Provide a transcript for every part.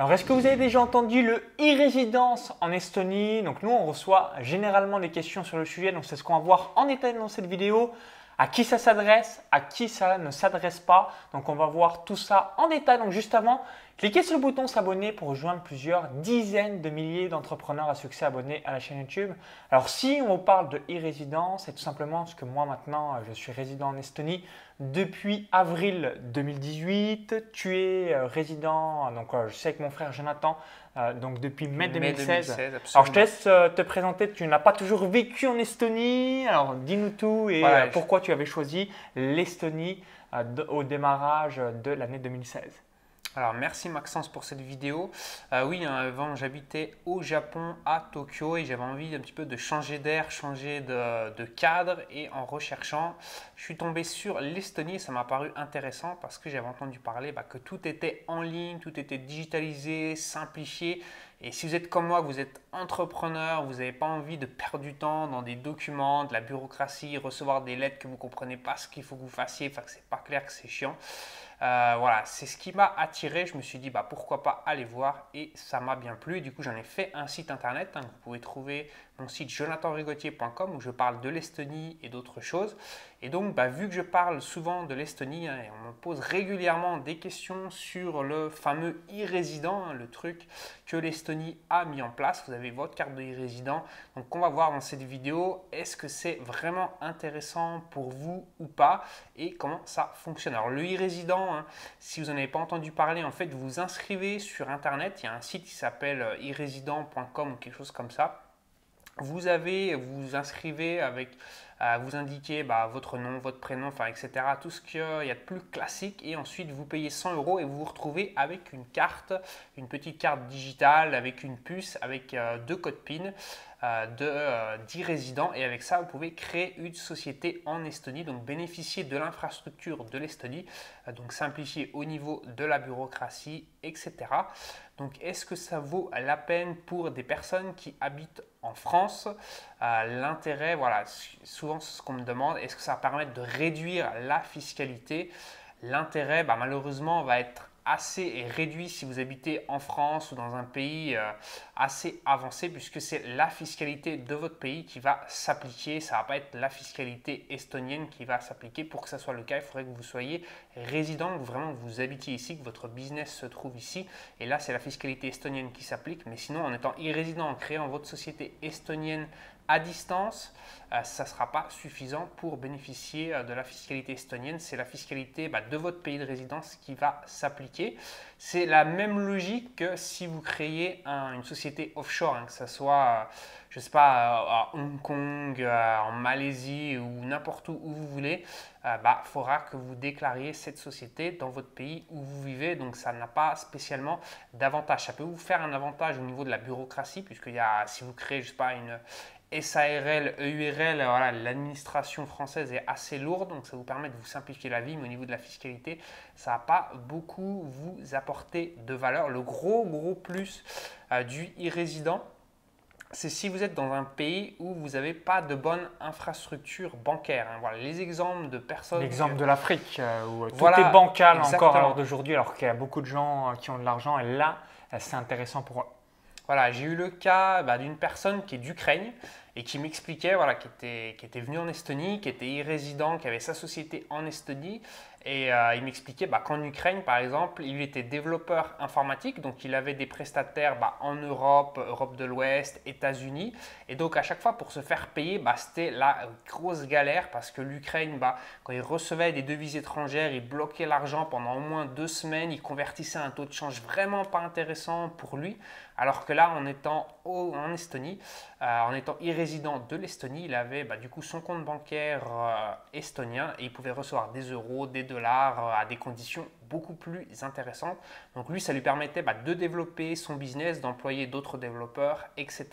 Alors, est-ce que vous avez déjà entendu le e-résidence en Estonie? Donc, nous, on reçoit généralement des questions sur le sujet. Donc, c'est ce qu'on va voir en détail dans cette vidéo. À qui ça s'adresse, à qui ça ne s'adresse pas? Donc, on va voir tout ça en détail. Donc, juste avant, cliquez sur le bouton s'abonner pour rejoindre plusieurs dizaines de milliers d'entrepreneurs à succès abonnés à la chaîne YouTube. Alors, si on vous parle de e-résidence, c'est tout simplement parce que moi, maintenant, je suis résident en Estonie depuis avril 2018. Tu es euh, résident, donc euh, je sais que mon frère Jonathan, euh, donc depuis mai 2016. Alors je te laisse te présenter, tu n'as pas toujours vécu en Estonie, alors dis-nous tout et pourquoi tu avais choisi l'Estonie au démarrage de l'année 2016. Alors merci Maxence pour cette vidéo. Euh, oui, hein, avant j'habitais au Japon, à Tokyo, et j'avais envie un petit peu de changer d'air, changer de, cadre. Et en recherchant, je suis tombé sur l'Estonie ça m'a paru intéressant parce que j'avais entendu parler bah, que tout était en ligne, tout était digitalisé, simplifié. Et si vous êtes comme moi, vous êtes entrepreneur, vous n'avez pas envie de perdre du temps dans des documents, de la bureaucratie, recevoir des lettres que vous ne comprenez pas ce qu'il faut que vous fassiez, enfin que c'est pas clair, que c'est chiant. Euh, voilà, c'est ce qui m'a attiré. Je me suis dit, bah, pourquoi pas aller voir et ça m'a bien plu. du coup, j'en ai fait un site internet. Hein, vous pouvez trouver mon site jonathanrigotier.com où je parle de l'Estonie et d'autres choses. Et donc, bah, vu que je parle souvent de l'Estonie, hein, on me pose régulièrement des questions sur le fameux e-résident, le truc que l'Estonie a mis en place. Vous avez votre carte de e-résident. Donc, on va voir dans cette vidéo, est-ce que c'est vraiment intéressant pour vous ou pas et comment ça fonctionne. Alors, le e-résident, hein, si vous n'en avez pas entendu parler, en fait, vous inscrivez sur Internet. Il y a un site qui s'appelle e-résident.com ou quelque chose comme ça vous avez, vous inscrivez avec, vous indiquez bah, votre nom, votre prénom, enfin, etc. Tout ce qu'il y a de plus classique. Et ensuite, vous payez 100 euros et vous vous retrouvez avec une carte, une petite carte digitale avec une puce, avec euh, deux codes PIN. Euh, de 10 résidents. Et avec ça vous pouvez créer une société en Estonie donc bénéficier de l'infrastructure de l'Estonie donc simplifier au niveau de la bureaucratie etc donc, est-ce que ça vaut la peine pour des personnes qui habitent en France? Euh, L'intérêt, voilà, souvent ce qu'on me demande, est-ce que ça va permettre de réduire la fiscalité? L'intérêt, bah, malheureusement, va être assez réduit si vous habitez en France ou dans un pays euh, assez avancé puisque c'est la fiscalité de votre pays qui va s'appliquer. Ça ne va pas être la fiscalité estonienne qui va s'appliquer. Pour que ça soit le cas, il faudrait que vous soyez résident, que vraiment vous habitiez ici, que votre business se trouve ici. Et là, c'est la fiscalité estonienne qui s'applique. Mais sinon, en étant irrésident, en créant votre société estonienne à distance, euh, ça ne sera pas suffisant pour bénéficier euh, de la fiscalité estonienne. C'est la fiscalité bah, de votre pays de résidence qui va s'appliquer. C'est la même logique que si vous créez une société offshore, hein, que ce soit, euh, je sais pas, à Hong Kong, en Malaisie ou n'importe où où vous voulez, il bah, faudra que vous déclariez cette société dans votre pays où vous vivez. Donc ça n'a pas spécialement d'avantage. Ça peut vous faire un avantage au niveau de la bureaucratie, puisque y a, si vous créez, je sais pas, une, SARL, EURL, voilà, l'administration française est assez lourde, donc ça vous permet de vous simplifier la vie, mais au niveau de la fiscalité, ça va pas beaucoup vous apporter de valeur. Le gros, gros plus euh, du e-résident, c'est si vous êtes dans un pays où vous n'avez pas de bonne infrastructure bancaire. Hein. Voilà, les exemples de personnes. L'exemple de l'Afrique, euh, où tout est bancal encore à l'heure d'aujourd'hui, alors qu'il y a beaucoup de gens euh, qui ont de l'argent, et là, c'est intéressant pour eux. Voilà, j'ai eu le cas bah, d'une personne qui est d'Ukraine et qui m'expliquait voilà, qui était, était venu en Estonie, qui était irrésident, qui avait sa société en Estonie. Et euh, il m'expliquait bah, qu'en Ukraine, par exemple, il était développeur informatique, donc il avait des prestataires bah, en Europe, Europe de l'Ouest, États-Unis. Et donc à chaque fois, pour se faire payer, bah, c'était la grosse galère parce que l'Ukraine, bah, quand il recevait des devises étrangères, il bloquait l'argent pendant au moins deux semaines, il convertissait un taux de change vraiment pas intéressant pour lui. Alors que là, en étant en Estonie, euh, en étant irrésident de l'Estonie, il avait bah, du coup son compte bancaire euh, estonien et il pouvait recevoir des euros, des dollars euh, à des conditions beaucoup plus intéressantes. Donc lui, ça lui permettait bah, de développer son business, d'employer d'autres développeurs, etc.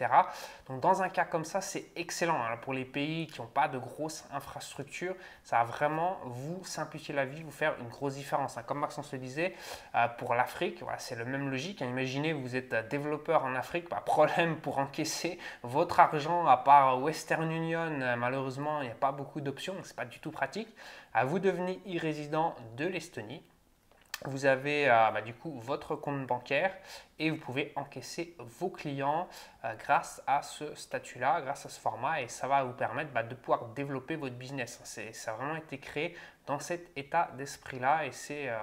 Donc dans un cas comme ça, c'est excellent. Pour les pays qui n'ont pas de grosses infrastructures, ça va vraiment vous simplifier la vie, vous faire une grosse différence. Hein. Comme Maxence le disait, euh, pour l'Afrique, c'est la même logique. Hein. Imaginez, vous êtes développeur en Afrique, pas problème pour encaisser votre argent à part Western Union. Malheureusement, il n'y a pas beaucoup d'options, c'est pas du tout pratique. À vous devenir e-résident de l'Estonie. Vous avez euh, bah, du coup votre compte bancaire et vous pouvez encaisser vos clients euh, grâce à ce statut-là, grâce à ce format et ça va vous permettre bah, de pouvoir développer votre business. ça a vraiment été créé dans cet état d'esprit-là et c'est euh,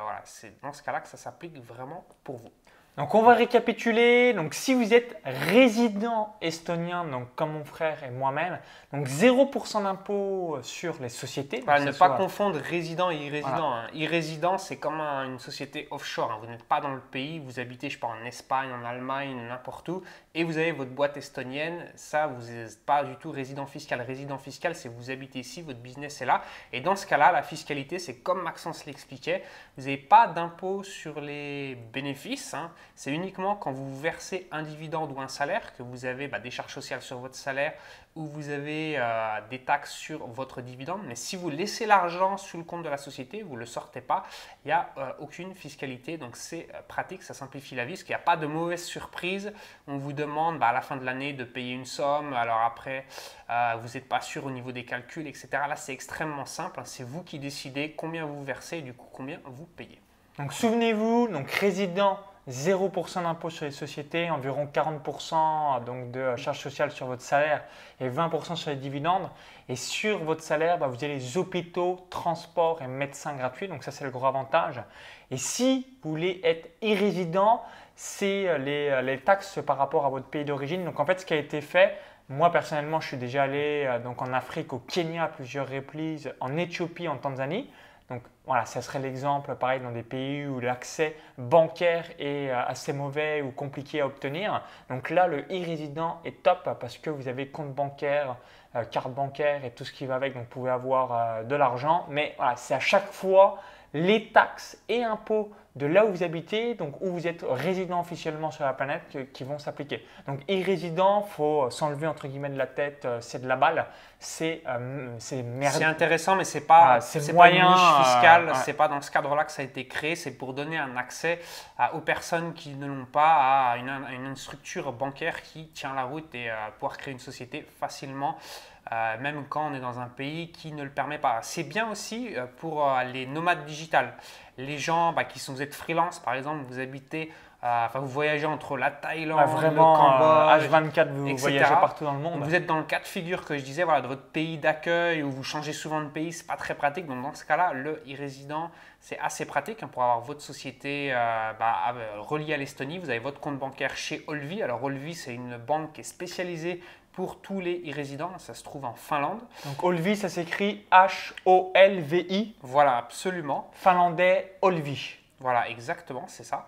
dans ce cas-là que ça s'applique vraiment pour vous. Donc on va récapituler. Donc si vous êtes résident estonien, donc comme mon frère et moi-même, donc 0% d'impôt sur les sociétés. ne pas confondre résident et irrésident. Hein. Irrésident, c'est comme une société offshore. Hein. Vous n'êtes pas dans le pays, vous habitez, je sais pas, en Espagne, en Allemagne, n'importe où, et vous avez votre boîte estonienne. Ça, vous n'êtes pas du tout résident fiscal. Résident fiscal, c'est vous habitez ici, votre business est là. Et dans ce cas-là, la fiscalité, c'est comme Maxence l'expliquait, vous n'avez pas d'impôt sur les bénéfices. Hein. C'est uniquement quand vous versez un dividende ou un salaire que vous avez bah, des charges sociales sur votre salaire ou vous avez euh, des taxes sur votre dividende. Mais si vous laissez l'argent sur le compte de la société, vous ne le sortez pas, il n'y a euh, aucune fiscalité. Donc c'est euh, pratique, ça simplifie la vie, parce qu'il n'y a pas de mauvaise surprise. On vous demande bah, à la fin de l'année de payer une somme, alors après vous n'êtes pas sûr au niveau des calculs, etc. Là c'est extrêmement simple, hein. c'est vous qui décidez combien vous versez et du coup combien vous payez. Donc souvenez-vous, donc résident 0% d'impôt sur les sociétés, environ 40% donc de charges sociales sur votre salaire et 20% sur les dividendes. Et sur votre salaire, bah, vous avez les hôpitaux, transports et médecins gratuits. Donc ça, c'est le gros avantage. Et si vous voulez être irrésident, c'est euh, les, euh, les, taxes par rapport à votre pays d'origine. Donc en fait, ce qui a été fait, moi personnellement, je suis déjà allé euh, donc en Afrique, au Kenya, plusieurs reprises, en Éthiopie, en Tanzanie. Voilà, ça serait l'exemple, pareil, dans des pays où l'accès bancaire est euh, assez mauvais ou compliqué à obtenir. Donc là, le e-résident est top parce que vous avez compte bancaire, euh, carte bancaire et tout ce qui va avec, donc vous pouvez avoir euh, de l'argent. Mais voilà, c'est à chaque fois les taxes et impôts de là où vous habitez, donc où vous êtes résident officiellement sur la planète, qui vont s'appliquer. Donc irrésident, faut s'enlever entre guillemets de la tête, euh, c'est de la balle, c'est euh, c'est C'est intéressant, mais c'est pas c'est moyen pas une niche fiscale, c'est pas dans ce cadre-là que ça a été créé, c'est pour donner un accès aux personnes qui ne l'ont pas à une, une, structure bancaire qui tient la route et euh, pouvoir créer une société facilement. Même quand on est dans un pays qui ne le permet pas. C'est bien aussi pour les nomades digitales les gens bah, qui sont, vous êtes freelance, par exemple, vous habitez, euh, enfin, vous voyagez entre la Thaïlande, ah, vraiment, le Cambodge, H24, vous voyagez partout dans le monde. Vous êtes dans le cas de figure que je disais, voilà, de votre pays d'accueil où vous changez souvent de pays, c'est pas très pratique. Donc dans ce cas-là, le e-résident, c'est assez pratique hein, pour avoir votre société euh, bah, reliée à l'Estonie. Vous avez votre compte bancaire chez Olvi. Alors Olvi, c'est une banque qui est spécialisée pour tous les e-résidents. Ça se trouve en Finlande. Donc Olvi, ça s'écrit H-O-L-V-I. Voilà, absolument. Finlandais Olvi. Voilà, exactement, c'est ça.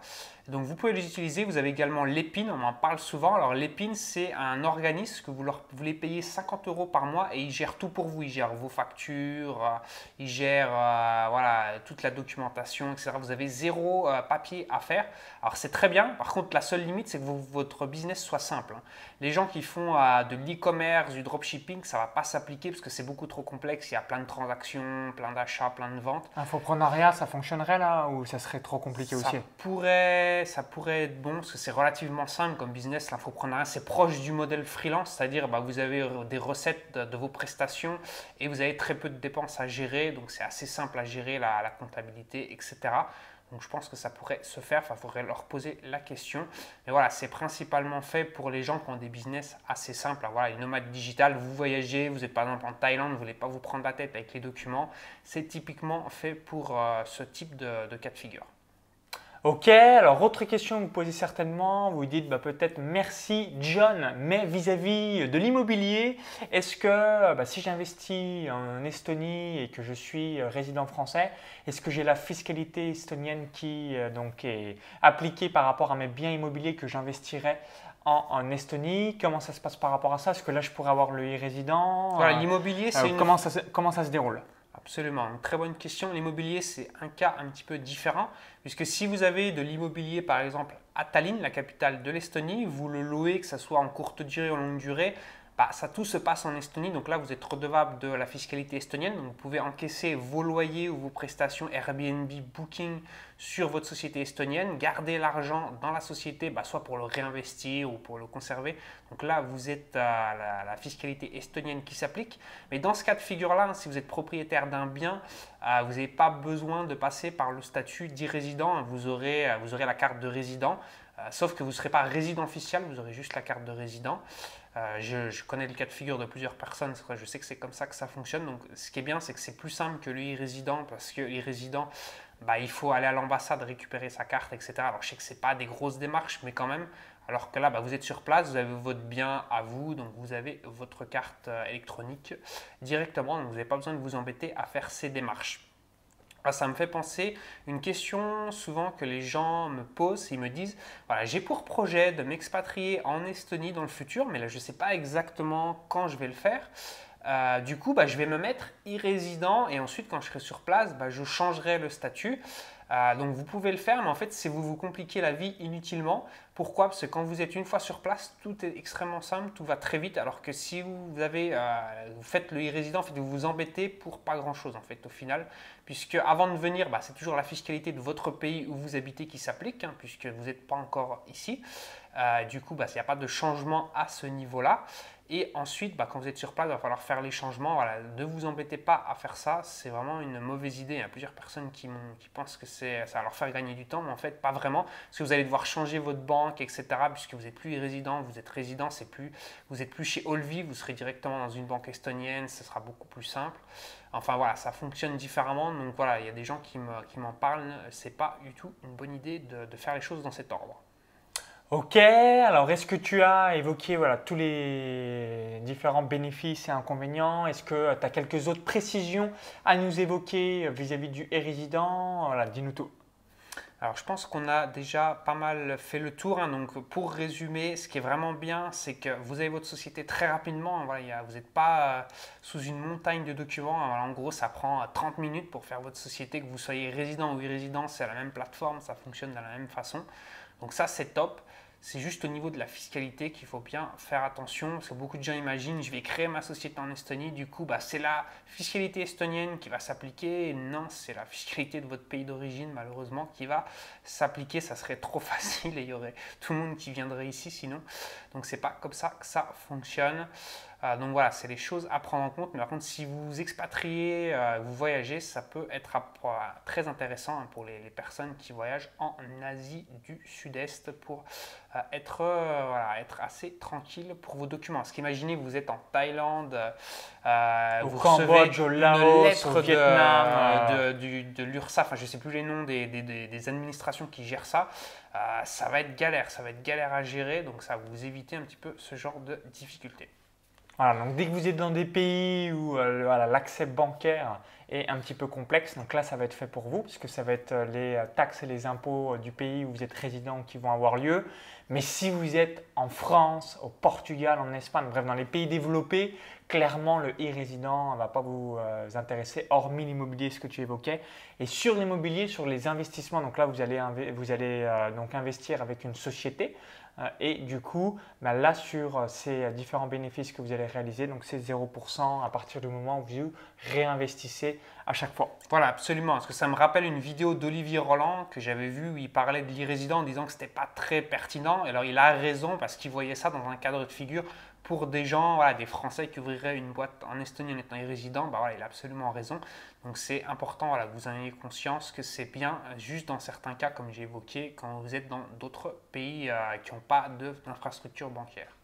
Donc vous pouvez les utiliser. Vous avez également l'épine, on en parle souvent. Alors l'épine, c'est un organisme que vous leur voulez payer 50 euros par mois et ils gèrent tout pour vous. Ils gèrent vos factures, euh, ils gèrent euh, voilà, toute la documentation, etc. Vous avez zéro euh, papier à faire. Alors c'est très bien. Par contre, la seule limite, c'est que votre business soit simple. Hein. Les gens qui font de l'e-commerce, du dropshipping, ça ne va pas s'appliquer parce que c'est beaucoup trop complexe. Il y a plein de transactions, plein d'achats, plein de ventes. Infoprenariat, ça fonctionnerait là ou ça serait trop compliqué ça aussi? pourrait ça pourrait être bon parce que c'est relativement simple comme business. L'infoprenariat, c'est proche du modèle freelance, c'est-à-dire bah, vous avez des recettes de, vos prestations et vous avez très peu de dépenses à gérer, donc c'est assez simple à gérer la, comptabilité, etc. Donc je pense que ça pourrait se faire, il faudrait leur poser la question. Mais voilà, c'est principalement fait pour les gens qui ont des business assez simples. Voilà, les nomades digitales, vous voyagez, vous êtes par exemple en Thaïlande, vous voulez pas vous prendre la tête avec les documents. C'est typiquement fait pour euh, ce type de cas de figure. Ok, alors autre question que vous posez certainement, vous dites bah, peut-être merci John, mais vis-à-vis de l'immobilier, est-ce que bah, si j'investis en Estonie et que je suis résident français, est-ce que j'ai la fiscalité estonienne qui euh, donc, est appliquée par rapport à mes biens immobiliers que j'investirais en, Estonie? Comment ça se passe par rapport à ça? Est-ce que là je pourrais avoir le e-résident? L'immobilier, c'est une... comment, ça, comment ça se déroule? Absolument, une très bonne question. L'immobilier, c'est un cas un petit peu différent, puisque si vous avez de l'immobilier, par exemple, à Tallinn, la capitale de l'Estonie, vous le louez, que ce soit en courte durée ou en longue durée, bah, ça tout se passe en Estonie. Donc là, vous êtes redevable de la fiscalité estonienne. Vous pouvez encaisser vos loyers ou vos prestations Airbnb, Booking sur votre société estonienne, garder l'argent dans la société, bah, soit pour le réinvestir ou pour le conserver. Donc là, vous êtes à la, fiscalité estonienne qui s'applique. Mais dans ce cas de figure-là, si vous êtes propriétaire d'un bien, euh, vous n'avez pas besoin de passer par le statut d'irrésident. Vous aurez, aurez la carte de résident. Euh, sauf que vous ne serez pas résident officiel, vous aurez juste la carte de résident. Euh, je, connais le cas de figure de plusieurs personnes, je sais que c'est comme ça que ça fonctionne. Donc, ce qui est bien, c'est que c'est plus simple que l'e-résident parce que l'e-résident, bah, il faut aller à l'ambassade récupérer sa carte, etc. Alors, je sais que ce n'est pas des grosses démarches, mais quand même. Alors que là, bah, vous êtes sur place, vous avez votre bien à vous, donc vous avez votre carte euh, électronique directement, donc vous n'avez pas besoin de vous embêter à faire ces démarches. Ah, ça me fait penser une question souvent que les gens me posent, ils me disent j'ai pour projet de m'expatrier en Estonie dans le futur, mais là je ne sais pas exactement quand je vais le faire. Euh, du coup, bah, je vais me mettre e-résident et ensuite, quand je serai sur place, bah, je changerai le statut. Euh, donc vous pouvez le faire, mais en fait, c'est vous vous compliquez la vie inutilement. Pourquoi? Parce que quand vous êtes une fois sur place, tout est extrêmement simple, tout va très vite. Alors que si vous, avez, euh, faites le e-résident, vous vous embêtez pour pas grand-chose en fait au final. Puisque avant de venir, bah, c'est toujours la fiscalité de votre pays où vous habitez qui s'applique, hein, puisque vous n'êtes pas encore ici. Euh, du coup, bah, il n'y a pas de changement à ce niveau-là. Et ensuite, bah, quand vous êtes sur place, il va falloir faire les changements. Ne vous embêtez pas à faire ça, c'est vraiment une mauvaise idée. Il y a plusieurs personnes qui, pensent que ça va leur faire gagner du temps, mais en fait, pas vraiment. Parce que vous allez devoir changer votre banque, etc. Puisque vous n'êtes plus résident, vous êtes résident, plus, vous n'êtes plus chez Olvi, vous serez directement dans une banque estonienne, ce sera beaucoup plus simple. Enfin voilà, ça fonctionne différemment. Donc voilà, il y a des gens qui m'en parlent. C'est pas du tout une bonne idée de faire les choses dans cet ordre. Ok, alors est-ce que tu as évoqué voilà, tous les différents bénéfices et inconvénients? Est-ce que tu as quelques autres précisions à nous évoquer vis-à-vis du e-résident Voilà, dis-nous tout. Alors je pense qu'on a déjà pas mal fait le tour. Hein. donc pour résumer, ce qui est vraiment bien, c'est que vous avez votre société très rapidement. Voilà, vous n'êtes pas euh, sous une montagne de documents. en gros, ça prend 30 euh, minutes pour faire votre société, que vous soyez résident ou irrésident, c'est la même plateforme, ça fonctionne de la même façon. Donc ça, c'est top. C'est juste au niveau de la fiscalité qu'il faut bien faire attention, parce que beaucoup de gens imaginent, je vais créer ma société en Estonie, du coup, bah, c'est la fiscalité estonienne qui va s'appliquer. Non, c'est la fiscalité de votre pays d'origine, malheureusement, qui va s'appliquer. Ça serait trop facile et il y aurait tout le monde qui viendrait ici sinon. Donc, c'est pas comme ça que ça fonctionne. Euh, donc voilà, c'est les choses à prendre en compte. Mais par contre, si vous expatriez, euh, vous voyagez, ça peut être très intéressant hein, pour les, personnes qui voyagent en Asie du Sud-Est pour euh, être, être assez tranquille pour vos documents. Parce qu'imaginez, vous êtes en Thaïlande, vous Cambodge, au Laos, au Vietnam, de, de, de l'URSSAF, je ne sais plus les noms des, des, des administrations qui gèrent ça. ça va être galère, ça va être galère à gérer, donc ça va vous éviter un petit peu ce genre de difficultés. Donc dès que vous êtes dans des pays où euh, l'accès bancaire est un petit peu complexe, donc là ça va être fait pour vous, puisque ça va être euh, les taxes et les impôts euh, du pays où vous êtes résident qui vont avoir lieu. Mais si vous êtes en France, au Portugal, en Espagne, bref, dans les pays développés, clairement le e-résident ne va pas vous intéresser, hormis l'immobilier, ce que tu évoquais. Et sur l'immobilier, sur les investissements, donc là vous allez, allez donc investir avec une société. Euh, et du coup, bah, là, sur euh, ces différents bénéfices que vous allez réaliser, donc c'est 0% à partir du moment où vous réinvestissez à chaque fois. Voilà, absolument. Parce que ça me rappelle une vidéo d'Olivier Roland que j'avais vue où il parlait de l'irrésident en disant que ce n'était pas très pertinent. Alors, il a raison parce qu'il voyait ça dans un cadre de figure pour des gens, voilà, des Français qui ouvriraient une boîte en Estonie en étant résident, bah voilà, il a absolument raison. Donc c'est important voilà, que vous en ayez conscience que c'est bien juste dans certains cas, comme j'ai évoqué, quand vous êtes dans d'autres pays euh, qui n'ont pas d'infrastructure bancaire.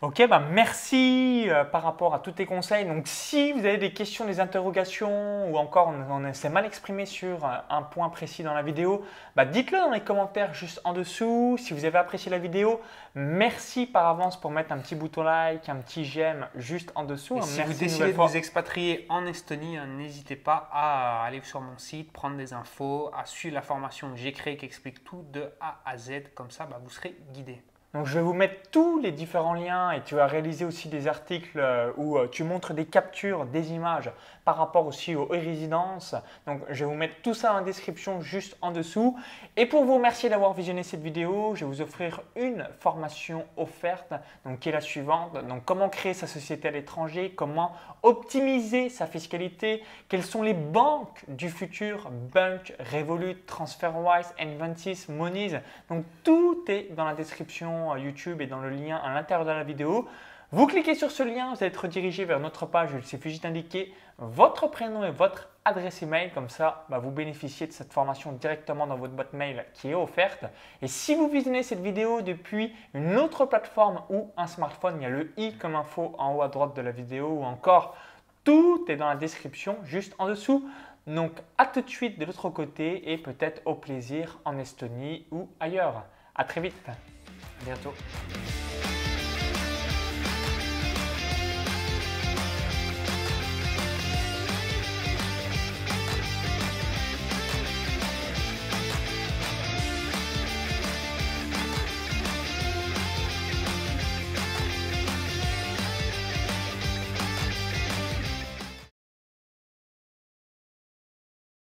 Ok, bah merci euh, par rapport à tous tes conseils. Donc si vous avez des questions, des interrogations ou encore on, s'est mal exprimé sur euh, un point précis dans la vidéo, bah dites-le dans les commentaires juste en dessous. Si vous avez apprécié la vidéo, merci par avance pour mettre un petit bouton like, un petit j'aime juste en dessous. Et si vous décidez de vous expatrier en Estonie, hein, n'hésitez pas à aller sur mon site, prendre des infos, à suivre la formation que j'ai créée qui explique tout de A à Z. Comme ça, bah, vous serez guidé. Donc je vais vous mettre tous les différents liens et tu vas réaliser aussi des articles euh, où euh, tu montres des captures des images par rapport aussi aux e-résidences. Donc je vais vous mettre tout ça en description juste en dessous. Et pour vous remercier d'avoir visionné cette vidéo, je vais vous offrir une formation offerte donc, qui est la suivante. Donc comment créer sa société à l'étranger, comment optimiser sa fiscalité, quelles sont les banques du futur, Bank, Revolut, TransferWise, Inventis, Moniz. Donc tout est dans la description YouTube et dans le lien à l'intérieur de la vidéo. Vous cliquez sur ce lien, vous allez être redirigé vers notre page. Il suffit d'indiquer votre prénom et votre adresse email. Comme ça, bah, vous bénéficiez de cette formation directement dans votre boîte mail qui est offerte. Et si vous visionnez cette vidéo depuis une autre plateforme ou un smartphone, il y a le i comme info en haut à droite de la vidéo ou encore tout est dans la description juste en dessous. Donc à tout de suite de l'autre côté et peut-être au plaisir en Estonie ou ailleurs. À très vite. Bientôt.